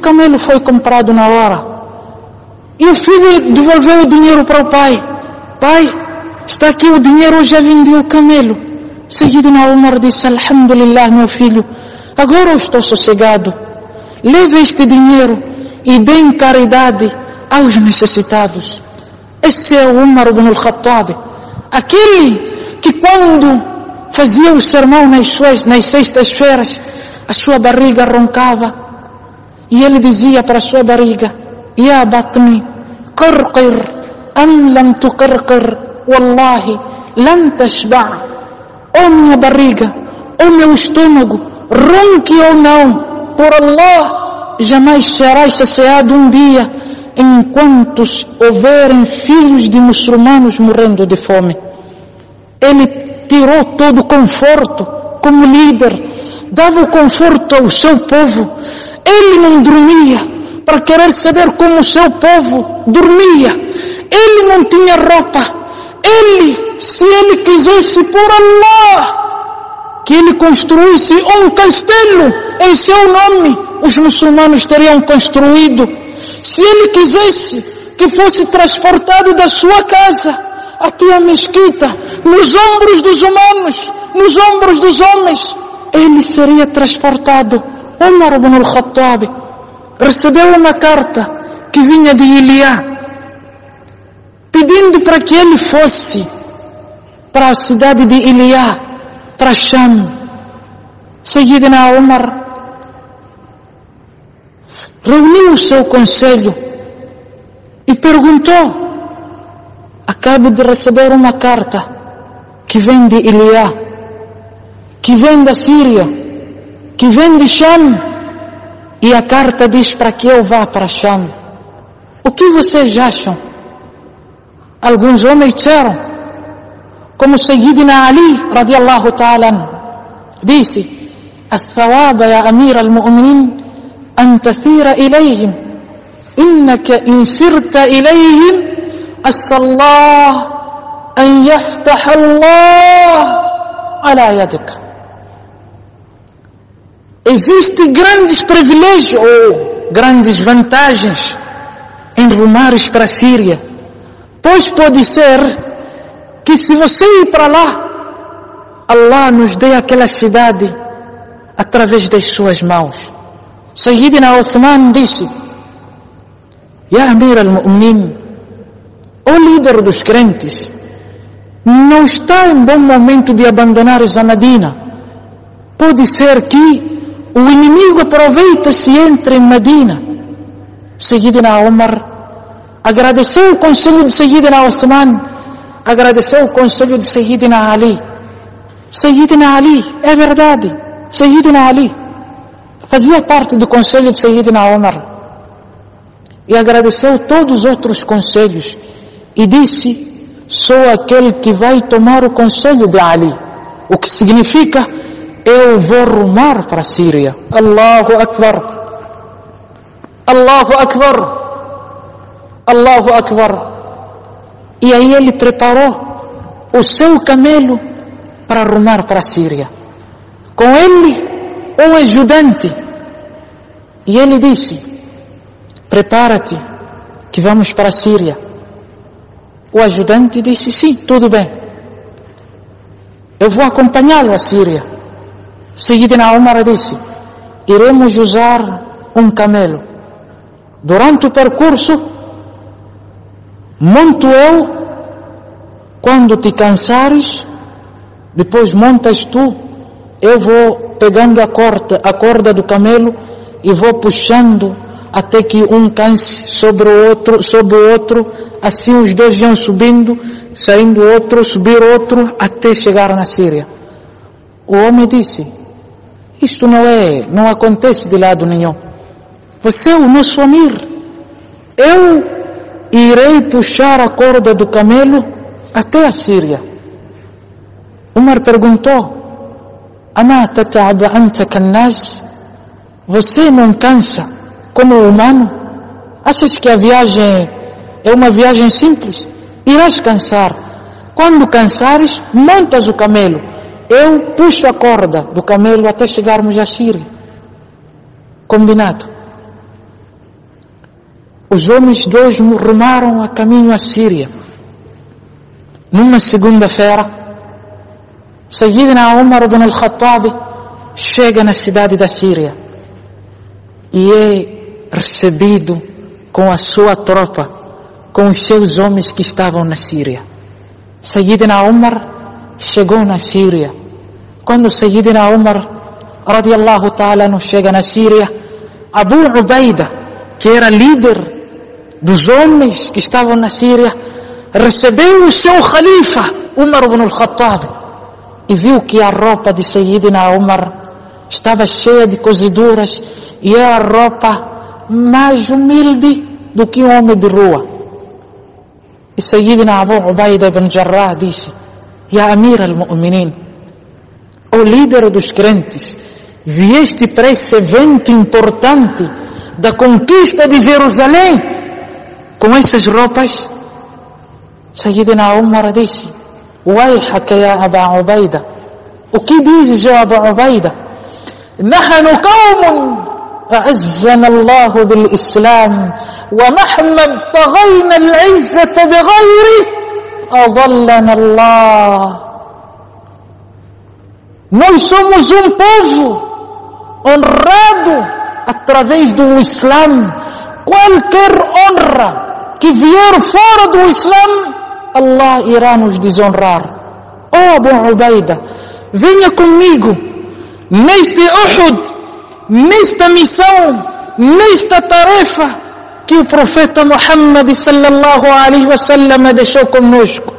camelo foi comprado na hora. E o filho devolveu o dinheiro para o pai. Pai, está aqui o dinheiro, eu já vendi o camelo. Sayyidina Umar disse, Alhamdulillah, meu filho, agora eu estou sossegado. Leve este dinheiro e dê em caridade aos necessitados. Esse é o Umar ibn al-Khattab. Aquele que quando fazia o sermão nas, suas, nas sextas-feiras, a sua barriga roncava. E ele dizia para sua barriga, Ya batni, qirqir, am lam tuqirqir, wallahi, lam tashba' Oh minha barriga, oh meu estômago, ronque ou não, por Allah, jamais serás saciado um dia enquanto houverem filhos de muçulmanos morrendo de fome. Ele tirou todo o conforto como líder, dava o conforto ao seu povo. Ele não dormia para querer saber como o seu povo dormia. Ele não tinha roupa. Ele, se ele quisesse por Allah, que ele construísse um castelo em seu nome, os muçulmanos teriam construído. Se ele quisesse que fosse transportado da sua casa até a mesquita, nos ombros dos humanos, nos ombros dos homens, ele seria transportado. Umar ibn al-Khattab recebeu uma carta que vinha de Iliá, pedindo para que ele fosse para a cidade de Iliá, para Sham. Sayyidina Umar reuniu o seu conselho e perguntou: Acabo de receber uma carta que vem de Iliá, que vem da Síria, que vem de Sham, e a carta diz para que eu vá para Sham. O que vocês acham? Alguns homens disseram, como Sayyidina Ali, radiallahu ta'ala, disse: الثواب يا أمير المؤمنين أن تسير إليهم إنك إن سرت إليهم أسى الله أن يفتح الله على يدك Existem grandes privilégios ou grandes vantagens em rumares para a Síria. Pois pode ser que se você ir para lá, Allah nos dê aquela cidade através das suas mãos. Sayyidina Uthman disse, Ya Amir al-Mu'min, o líder dos crentes, não está em bom momento de abandonar a Medina. Pode ser que o inimigo aproveita-se e entre em Medina. Sayyidina Umar agradeceu o conselho de Sayyidina Uthman, agradeceu o conselho de Sayyidina Ali. Sayyidina Ali, é verdade, Sayyidina Ali fazia parte do conselho de Sayyidina Umar e agradeceu todos os outros conselhos e disse: Sou aquele que vai tomar o conselho de Ali, o que significa eu vou rumar para a Síria. Allahu Akbar. Allahu Akbar. Allahu Akbar. E aí ele preparou o seu camelo para rumar para a Síria. Com ele, um ajudante. E ele disse: Prepara-te, que vamos para a Síria. O ajudante disse: Sim, tudo bem. Eu vou acompanhá-lo à Síria. Sayyidina Umar disse: Iremos usar um camelo. Durante o percurso, monto eu. Quando te cansares, depois montas tu. Eu vou pegando a corda, a corda do camelo e vou puxando até que um canse sobre o outro, sobre o outro. Assim os dois vão subindo, saindo outro, subir outro, até chegar na Síria. O homem disse: isto não é, não acontece de lado nenhum. Você é o nosso amir. Eu irei puxar a corda do camelo até a Síria. Umar perguntou? Você não cansa como humano? Achas que a viagem é uma viagem simples? Irás cansar. Quando cansares, montas o camelo eu puxo a corda do camelo até chegarmos à Síria. Combinado. os homens dois rumaram a caminho à Síria. Numa segunda-feira, Sayyidina Umar ibn al-Khattab chega na cidade da Síria e é recebido com a sua tropa, com os seus homens que estavam na Síria. Sayyidina Umar chegou na Síria. Quando Sayyidina Umar, radiallahu ta'ala, não chega na Síria, Abu Ubaida, que era líder dos homens que estavam na Síria, recebeu o seu khalifa, Umar ibn al-Khattab, e viu que a roupa de Sayyidina Umar estava cheia de coziduras e era a roupa mais humilde do que um homem de rua. E Sayyidina Abu Ubaida ibn Jarrah disse, Ya Amir al-Mu'minin, o líder dos crentes, vieste para esse evento importante da conquista de Jerusalém com essas roupas? Sayyidina Umar disse, Waihaka ya Aba Ubaida. O que dizes, ó Abu Ubaida? نحن قوم أعزنا الله بالإسلام ومهما ابتغينا العزة بغيره أضلنا الله nós somos um povo honrado através do Islã. Qualquer honra que vier fora do Islã, Allah irá nos desonrar. Oh Abu Ubaida, venha comigo neste Uhud, nesta missão, nesta tarefa que o profeta Muhammad sallallahu alaihi wasallam deixou conosco.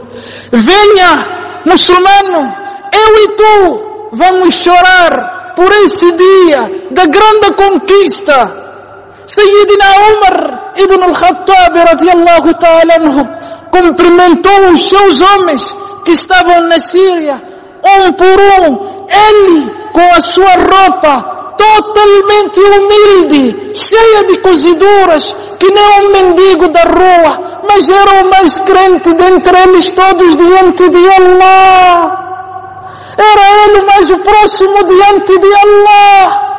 Venha, muçulmano, eu e tu vamos chorar por esse dia da grande conquista. Sayyidina Umar ibn al-Khattab radiallahu ta'ala cumprimentou os seus homens que estavam na Síria, um por um, ele com a sua roupa totalmente humilde, cheia de coziduras, que nem um mendigo da rua, mas era o mais crente dentre eles todos diante de Allah. Era ele mais próximo diante de Allah.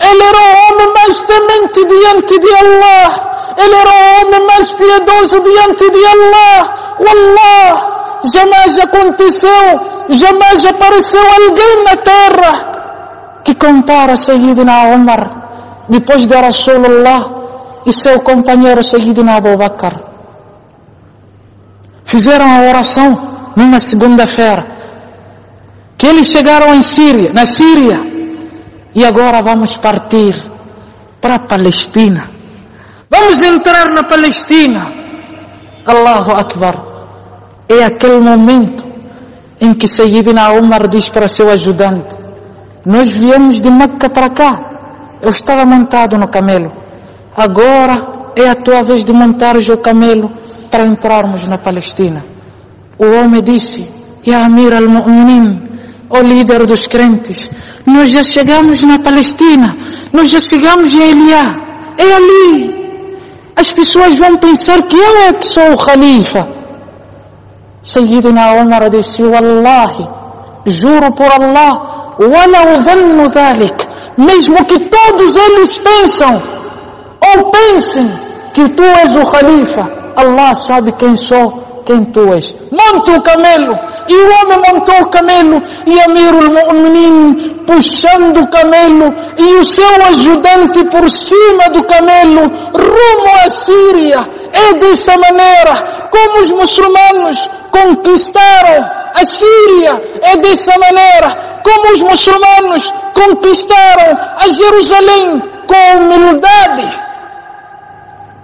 Ele era o homem mais temente diante de Allah. Ele era o homem mais piedoso diante de Allah. Wallah, jamais aconteceu, jamais apareceu alguém na terra que compara Sayyidina Umar depois de Rasulullah e seu companheiro Sayyidina Abu Bakr. Fizeram a oração numa segunda-feira que eles chegaram em Síria, na Síria, e agora vamos partir para a Palestina. Vamos entrar na Palestina. Allahu Akbar. É aquele momento em que Sayyidina Umar diz para seu ajudante: Nós viemos de Meca para cá. Eu estava montado no camelo. Agora é a tua vez de montares o camelo para entrarmos na Palestina. O homem disse: Ya Amir al-Mu'minin, ó oh líder dos crentes, nós já chegamos na Palestina, nós já chegamos a Eliá, é ali. As pessoas vão pensar que eu é que sou o Khalifa. Sayyidina Omar disse, Wallahi, juro por Allah, wala dhannu dhalik, mesmo que todos eles pensam, ou pensem que tu és o Khalifa, Allah sabe quem sou, quem tu és. Monte o camelo, e o homem montou o camelo e Amirul Mu'minin puxando o camelo e o seu ajudante por cima do camelo rumo à Síria. É dessa maneira como os muçulmanos conquistaram a Síria. É dessa maneira como os muçulmanos conquistaram a Jerusalém com humildade